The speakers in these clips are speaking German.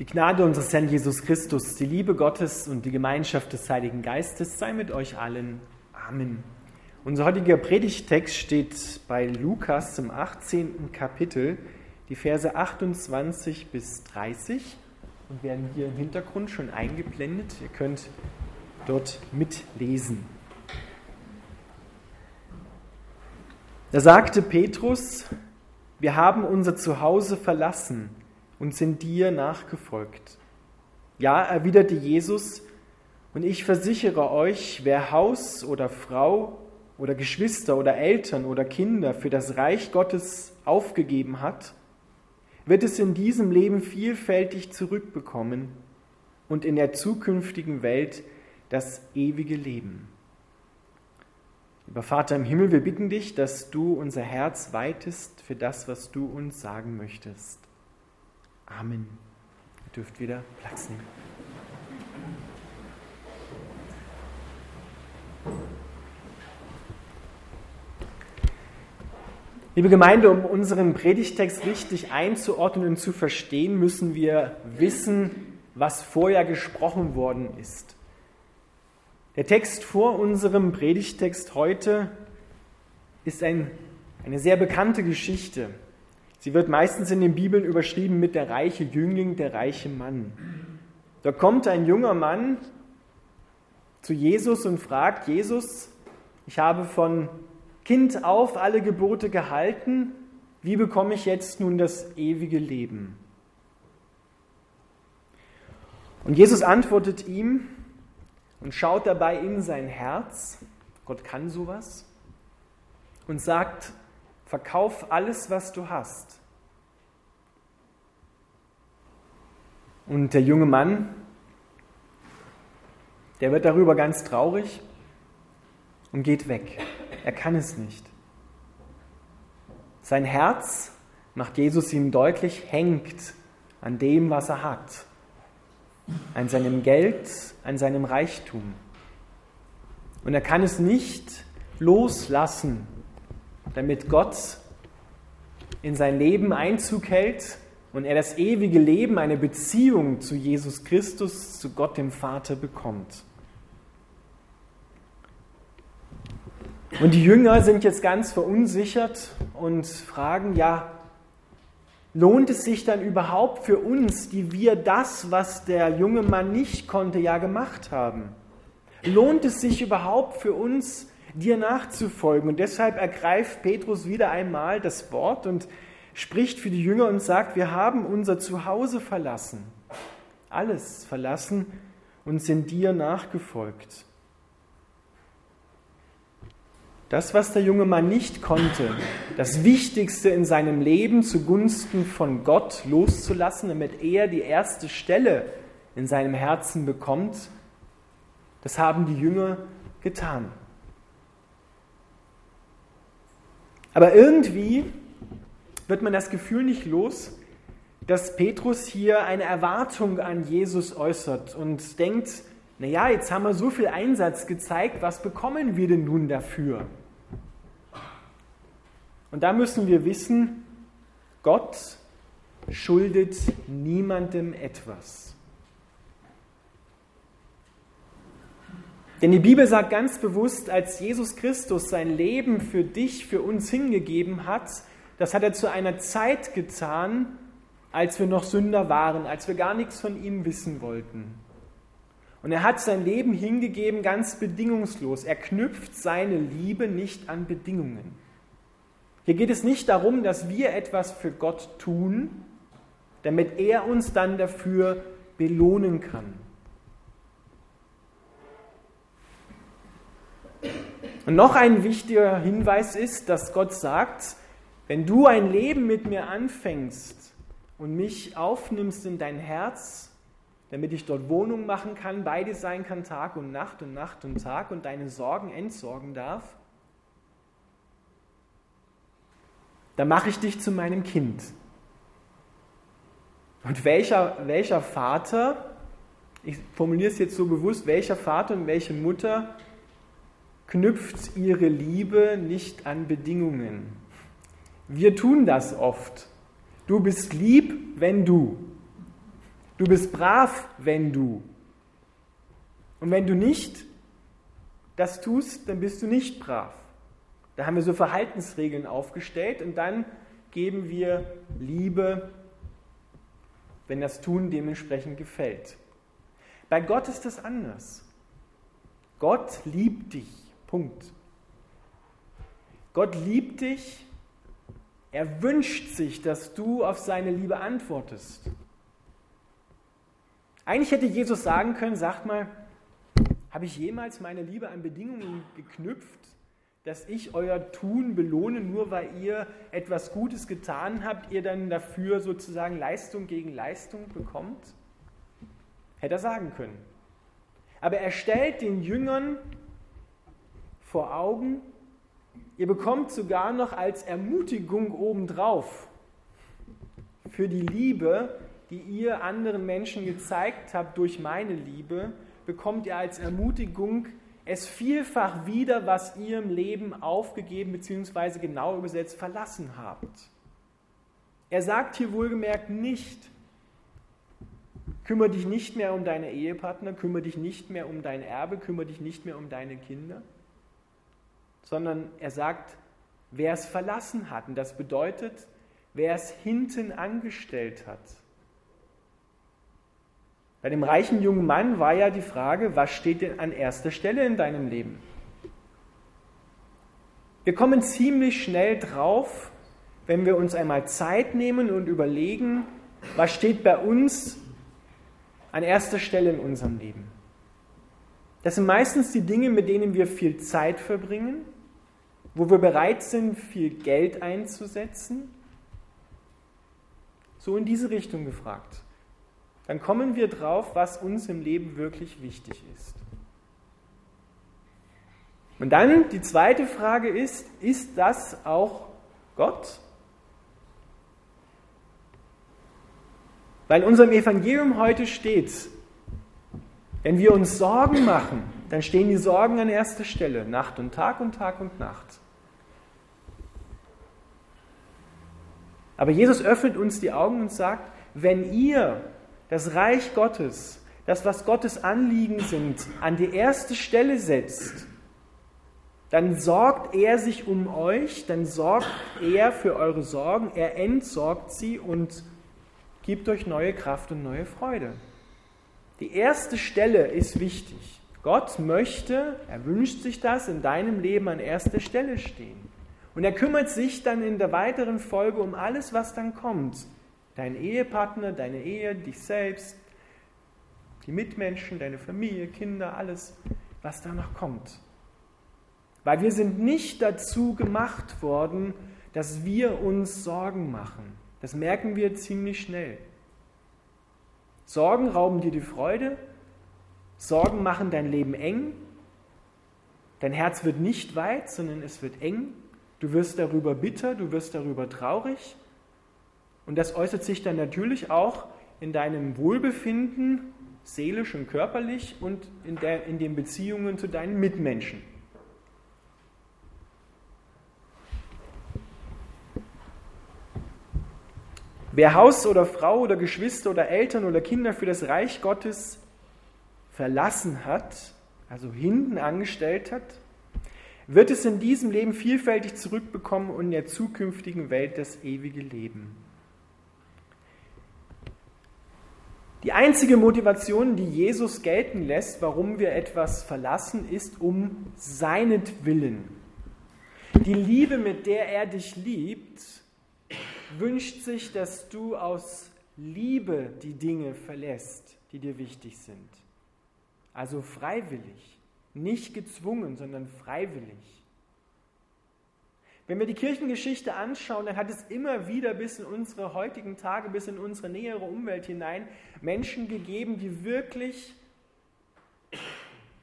Die Gnade unseres Herrn Jesus Christus, die Liebe Gottes und die Gemeinschaft des Heiligen Geistes sei mit euch allen. Amen. Unser heutiger Predigtext steht bei Lukas im 18. Kapitel, die Verse 28 bis 30 und werden hier im Hintergrund schon eingeblendet. Ihr könnt dort mitlesen. Da sagte Petrus, wir haben unser Zuhause verlassen und sind dir nachgefolgt. Ja, erwiderte Jesus, und ich versichere euch, wer Haus oder Frau oder Geschwister oder Eltern oder Kinder für das Reich Gottes aufgegeben hat, wird es in diesem Leben vielfältig zurückbekommen und in der zukünftigen Welt das ewige Leben. Lieber Vater im Himmel, wir bitten dich, dass du unser Herz weitest für das, was du uns sagen möchtest. Amen. Ihr dürft wieder Platz nehmen. Liebe Gemeinde, um unseren Predigtext richtig einzuordnen und zu verstehen, müssen wir wissen, was vorher gesprochen worden ist. Der Text vor unserem Predigtext heute ist ein, eine sehr bekannte Geschichte. Sie wird meistens in den Bibeln überschrieben mit der reiche Jüngling, der reiche Mann. Da kommt ein junger Mann zu Jesus und fragt, Jesus, ich habe von Kind auf alle Gebote gehalten, wie bekomme ich jetzt nun das ewige Leben? Und Jesus antwortet ihm und schaut dabei in sein Herz, Gott kann sowas, und sagt, Verkauf alles, was du hast. Und der junge Mann, der wird darüber ganz traurig und geht weg. Er kann es nicht. Sein Herz, macht Jesus ihm deutlich, hängt an dem, was er hat. An seinem Geld, an seinem Reichtum. Und er kann es nicht loslassen, damit Gott in sein Leben Einzug hält und er das ewige Leben, eine Beziehung zu Jesus Christus, zu Gott dem Vater bekommt. Und die Jünger sind jetzt ganz verunsichert und fragen, ja, lohnt es sich dann überhaupt für uns, die wir das, was der junge Mann nicht konnte, ja gemacht haben? Lohnt es sich überhaupt für uns, dir nachzufolgen. Und deshalb ergreift Petrus wieder einmal das Wort und spricht für die Jünger und sagt, wir haben unser Zuhause verlassen, alles verlassen und sind dir nachgefolgt. Das, was der junge Mann nicht konnte, das Wichtigste in seinem Leben zugunsten von Gott loszulassen, damit er die erste Stelle in seinem Herzen bekommt, das haben die Jünger getan. Aber irgendwie wird man das Gefühl nicht los, dass Petrus hier eine Erwartung an Jesus äußert und denkt, naja, jetzt haben wir so viel Einsatz gezeigt, was bekommen wir denn nun dafür? Und da müssen wir wissen, Gott schuldet niemandem etwas. Denn die Bibel sagt ganz bewusst, als Jesus Christus sein Leben für dich, für uns hingegeben hat, das hat er zu einer Zeit getan, als wir noch Sünder waren, als wir gar nichts von ihm wissen wollten. Und er hat sein Leben hingegeben ganz bedingungslos. Er knüpft seine Liebe nicht an Bedingungen. Hier geht es nicht darum, dass wir etwas für Gott tun, damit er uns dann dafür belohnen kann. Und noch ein wichtiger Hinweis ist, dass Gott sagt, wenn du ein Leben mit mir anfängst und mich aufnimmst in dein Herz, damit ich dort Wohnung machen kann, beide sein kann, Tag und Nacht und Nacht und Tag und deine Sorgen entsorgen darf, dann mache ich dich zu meinem Kind. Und welcher, welcher Vater, ich formuliere es jetzt so bewusst, welcher Vater und welche Mutter knüpft ihre Liebe nicht an Bedingungen. Wir tun das oft. Du bist lieb, wenn du. Du bist brav, wenn du. Und wenn du nicht das tust, dann bist du nicht brav. Da haben wir so Verhaltensregeln aufgestellt und dann geben wir Liebe, wenn das Tun dementsprechend gefällt. Bei Gott ist das anders. Gott liebt dich. Punkt. Gott liebt dich. Er wünscht sich, dass du auf seine Liebe antwortest. Eigentlich hätte Jesus sagen können, sagt mal, habe ich jemals meine Liebe an Bedingungen geknüpft, dass ich euer Tun belohne, nur weil ihr etwas Gutes getan habt, ihr dann dafür sozusagen Leistung gegen Leistung bekommt? Hätte er sagen können. Aber er stellt den Jüngern vor Augen, ihr bekommt sogar noch als Ermutigung obendrauf für die Liebe, die ihr anderen Menschen gezeigt habt durch meine Liebe, bekommt ihr als Ermutigung es vielfach wieder, was ihr im Leben aufgegeben bzw. genau übersetzt verlassen habt. Er sagt hier wohlgemerkt nicht, kümmere dich nicht mehr um deine Ehepartner, kümmere dich nicht mehr um dein Erbe, kümmere dich nicht mehr um deine Kinder, sondern er sagt, wer es verlassen hat. Und das bedeutet, wer es hinten angestellt hat. Bei dem reichen jungen Mann war ja die Frage, was steht denn an erster Stelle in deinem Leben? Wir kommen ziemlich schnell drauf, wenn wir uns einmal Zeit nehmen und überlegen, was steht bei uns an erster Stelle in unserem Leben. Das sind meistens die Dinge, mit denen wir viel Zeit verbringen, wo wir bereit sind, viel Geld einzusetzen. So in diese Richtung gefragt dann kommen wir drauf, was uns im Leben wirklich wichtig ist. Und dann die zweite Frage ist, ist das auch Gott? Weil in unserem Evangelium heute steht, wenn wir uns Sorgen machen, dann stehen die Sorgen an erster Stelle, Nacht und Tag und Tag und Nacht. Aber Jesus öffnet uns die Augen und sagt, wenn ihr das Reich Gottes, das, was Gottes Anliegen sind, an die erste Stelle setzt, dann sorgt er sich um euch, dann sorgt er für eure Sorgen, er entsorgt sie und gibt euch neue Kraft und neue Freude. Die erste Stelle ist wichtig. Gott möchte, er wünscht sich das, in deinem Leben an erster Stelle stehen. Und er kümmert sich dann in der weiteren Folge um alles, was dann kommt. Dein Ehepartner, deine Ehe, dich selbst, die Mitmenschen, deine Familie, Kinder, alles, was da noch kommt. Weil wir sind nicht dazu gemacht worden, dass wir uns Sorgen machen. Das merken wir ziemlich schnell. Sorgen rauben dir die Freude, Sorgen machen dein Leben eng, dein Herz wird nicht weit, sondern es wird eng, du wirst darüber bitter, du wirst darüber traurig und das äußert sich dann natürlich auch in deinem Wohlbefinden, seelisch und körperlich und in, der, in den Beziehungen zu deinen Mitmenschen. Wer Haus oder Frau oder Geschwister oder Eltern oder Kinder für das Reich Gottes verlassen hat, also hinten angestellt hat, wird es in diesem Leben vielfältig zurückbekommen und in der zukünftigen Welt das ewige Leben. Die einzige Motivation, die Jesus gelten lässt, warum wir etwas verlassen, ist um seinetwillen. Die Liebe, mit der er dich liebt, wünscht sich, dass du aus Liebe die Dinge verlässt, die dir wichtig sind. Also freiwillig, nicht gezwungen, sondern freiwillig. Wenn wir die Kirchengeschichte anschauen, dann hat es immer wieder bis in unsere heutigen Tage, bis in unsere nähere Umwelt hinein Menschen gegeben, die wirklich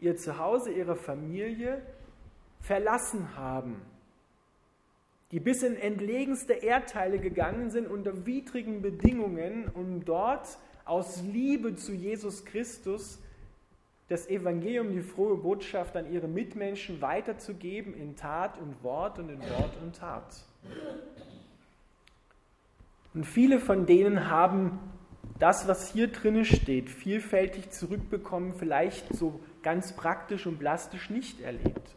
ihr Zuhause, ihre Familie verlassen haben, die bis in entlegenste Erdteile gegangen sind unter widrigen Bedingungen, um dort aus Liebe zu Jesus Christus das Evangelium, die frohe Botschaft an ihre Mitmenschen weiterzugeben in Tat und Wort und in Wort und Tat. Und viele von denen haben das, was hier drinne steht, vielfältig zurückbekommen, vielleicht so ganz praktisch und plastisch nicht erlebt.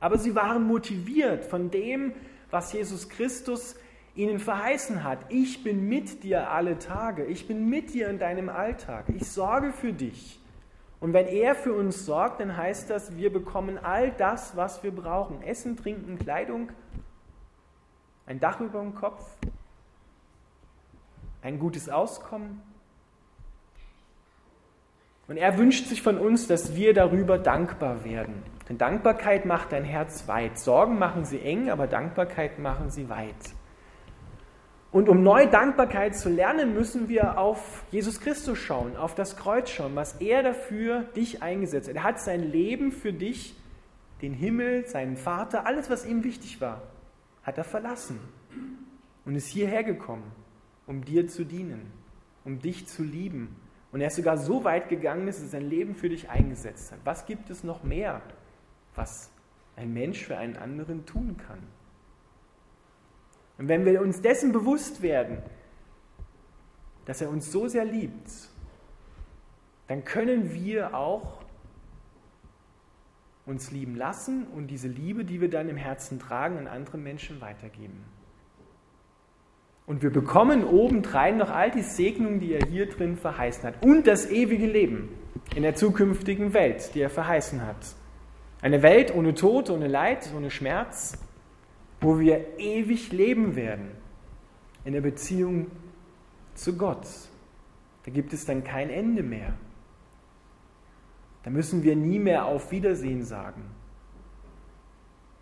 Aber sie waren motiviert von dem, was Jesus Christus ihnen verheißen hat. Ich bin mit dir alle Tage. Ich bin mit dir in deinem Alltag. Ich sorge für dich. Und wenn er für uns sorgt, dann heißt das, wir bekommen all das, was wir brauchen. Essen, Trinken, Kleidung, ein Dach über dem Kopf, ein gutes Auskommen. Und er wünscht sich von uns, dass wir darüber dankbar werden. Denn Dankbarkeit macht dein Herz weit. Sorgen machen sie eng, aber Dankbarkeit machen sie weit. Und um neue Dankbarkeit zu lernen, müssen wir auf Jesus Christus schauen, auf das Kreuz schauen, was er dafür dich eingesetzt hat. Er hat sein Leben für dich, den Himmel, seinen Vater, alles, was ihm wichtig war, hat er verlassen und ist hierher gekommen, um dir zu dienen, um dich zu lieben. Und er ist sogar so weit gegangen, dass er sein Leben für dich eingesetzt hat. Was gibt es noch mehr, was ein Mensch für einen anderen tun kann? Und wenn wir uns dessen bewusst werden, dass er uns so sehr liebt, dann können wir auch uns lieben lassen und diese Liebe, die wir dann im Herzen tragen, an andere Menschen weitergeben. Und wir bekommen obendrein noch all die Segnungen, die er hier drin verheißen hat. Und das ewige Leben in der zukünftigen Welt, die er verheißen hat. Eine Welt ohne Tod, ohne Leid, ohne Schmerz, wo wir ewig leben werden in der Beziehung zu Gott. Da gibt es dann kein Ende mehr. Da müssen wir nie mehr auf Wiedersehen sagen.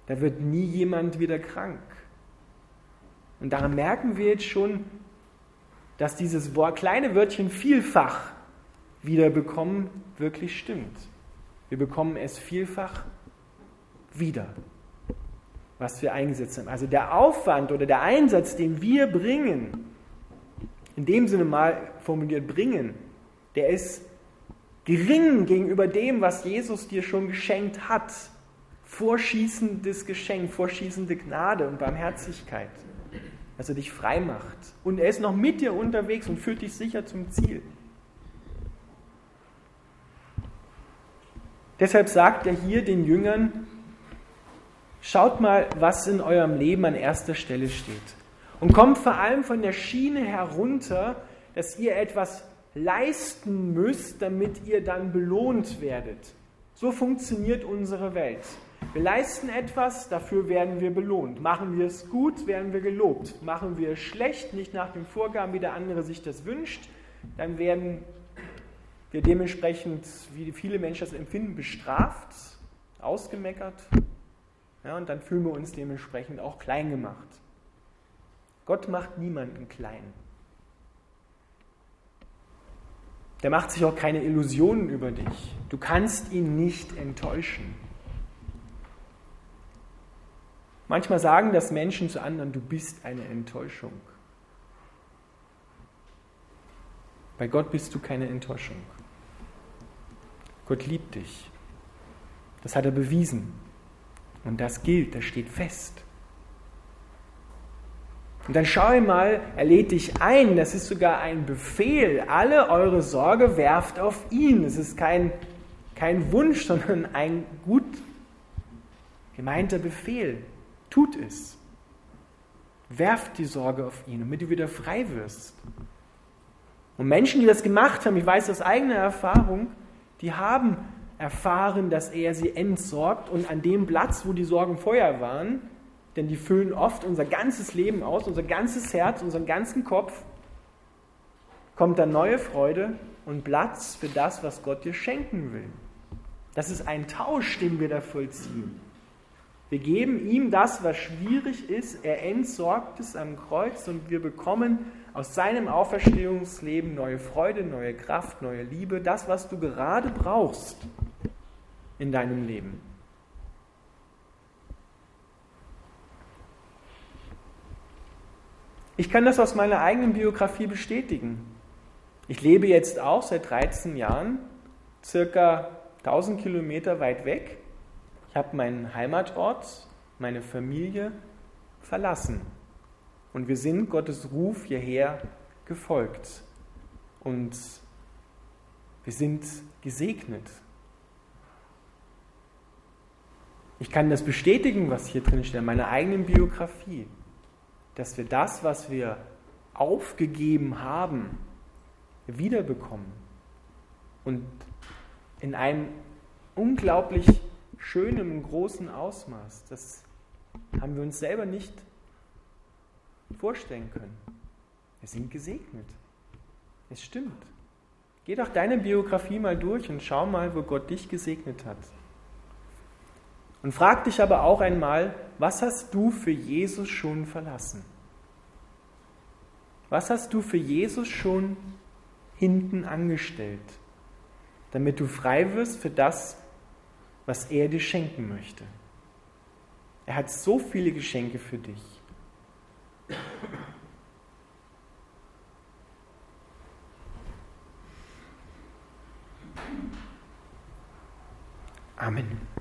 Da wird nie jemand wieder krank. Und daran merken wir jetzt schon, dass dieses Wort, kleine Wörtchen vielfach wiederbekommen wirklich stimmt. Wir bekommen es vielfach wieder was wir eingesetzt haben. Also der Aufwand oder der Einsatz, den wir bringen, in dem Sinne mal formuliert bringen, der ist gering gegenüber dem, was Jesus dir schon geschenkt hat. Vorschießendes Geschenk, vorschießende Gnade und Barmherzigkeit, dass er dich frei macht. Und er ist noch mit dir unterwegs und führt dich sicher zum Ziel. Deshalb sagt er hier den Jüngern, Schaut mal, was in eurem Leben an erster Stelle steht. Und kommt vor allem von der Schiene herunter, dass ihr etwas leisten müsst, damit ihr dann belohnt werdet. So funktioniert unsere Welt. Wir leisten etwas, dafür werden wir belohnt. Machen wir es gut, werden wir gelobt. Machen wir es schlecht, nicht nach den Vorgaben, wie der andere sich das wünscht, dann werden wir dementsprechend, wie viele Menschen das empfinden, bestraft, ausgemeckert, ja, und dann fühlen wir uns dementsprechend auch klein gemacht. Gott macht niemanden klein. Der macht sich auch keine Illusionen über dich. Du kannst ihn nicht enttäuschen. Manchmal sagen das Menschen zu anderen, du bist eine Enttäuschung. Bei Gott bist du keine Enttäuschung. Gott liebt dich. Das hat er bewiesen. Und das gilt, das steht fest. Und dann schau mal, er lädt dich ein, das ist sogar ein Befehl. Alle eure Sorge werft auf ihn. Es ist kein, kein Wunsch, sondern ein gut gemeinter Befehl. Tut es. Werft die Sorge auf ihn, damit du wieder frei wirst. Und Menschen, die das gemacht haben, ich weiß aus eigener Erfahrung, die haben erfahren, dass er sie entsorgt und an dem Platz, wo die Sorgen vorher waren, denn die füllen oft unser ganzes Leben aus, unser ganzes Herz, unseren ganzen Kopf, kommt dann neue Freude und Platz für das, was Gott dir schenken will. Das ist ein Tausch, den wir da vollziehen. Wir geben ihm das, was schwierig ist, er entsorgt es am Kreuz und wir bekommen aus seinem Auferstehungsleben neue Freude, neue Kraft, neue Liebe, das, was du gerade brauchst in deinem Leben. Ich kann das aus meiner eigenen Biografie bestätigen. Ich lebe jetzt auch seit 13 Jahren, circa 1000 Kilometer weit weg. Ich habe meinen Heimatort, meine Familie verlassen. Und wir sind Gottes Ruf hierher gefolgt. und wir sind gesegnet. Ich kann das bestätigen, was hier drin steht, in meiner eigenen Biografie, dass wir das, was wir aufgegeben haben, wiederbekommen und in einem unglaublich schönen, großen Ausmaß. Das haben wir uns selber nicht vorstellen können. Wir sind gesegnet. Es stimmt. Geh doch deine Biografie mal durch und schau mal, wo Gott dich gesegnet hat. Und frag dich aber auch einmal, was hast du für Jesus schon verlassen? Was hast du für Jesus schon hinten angestellt, damit du frei wirst für das, was er dir schenken möchte? Er hat so viele Geschenke für dich. Amen.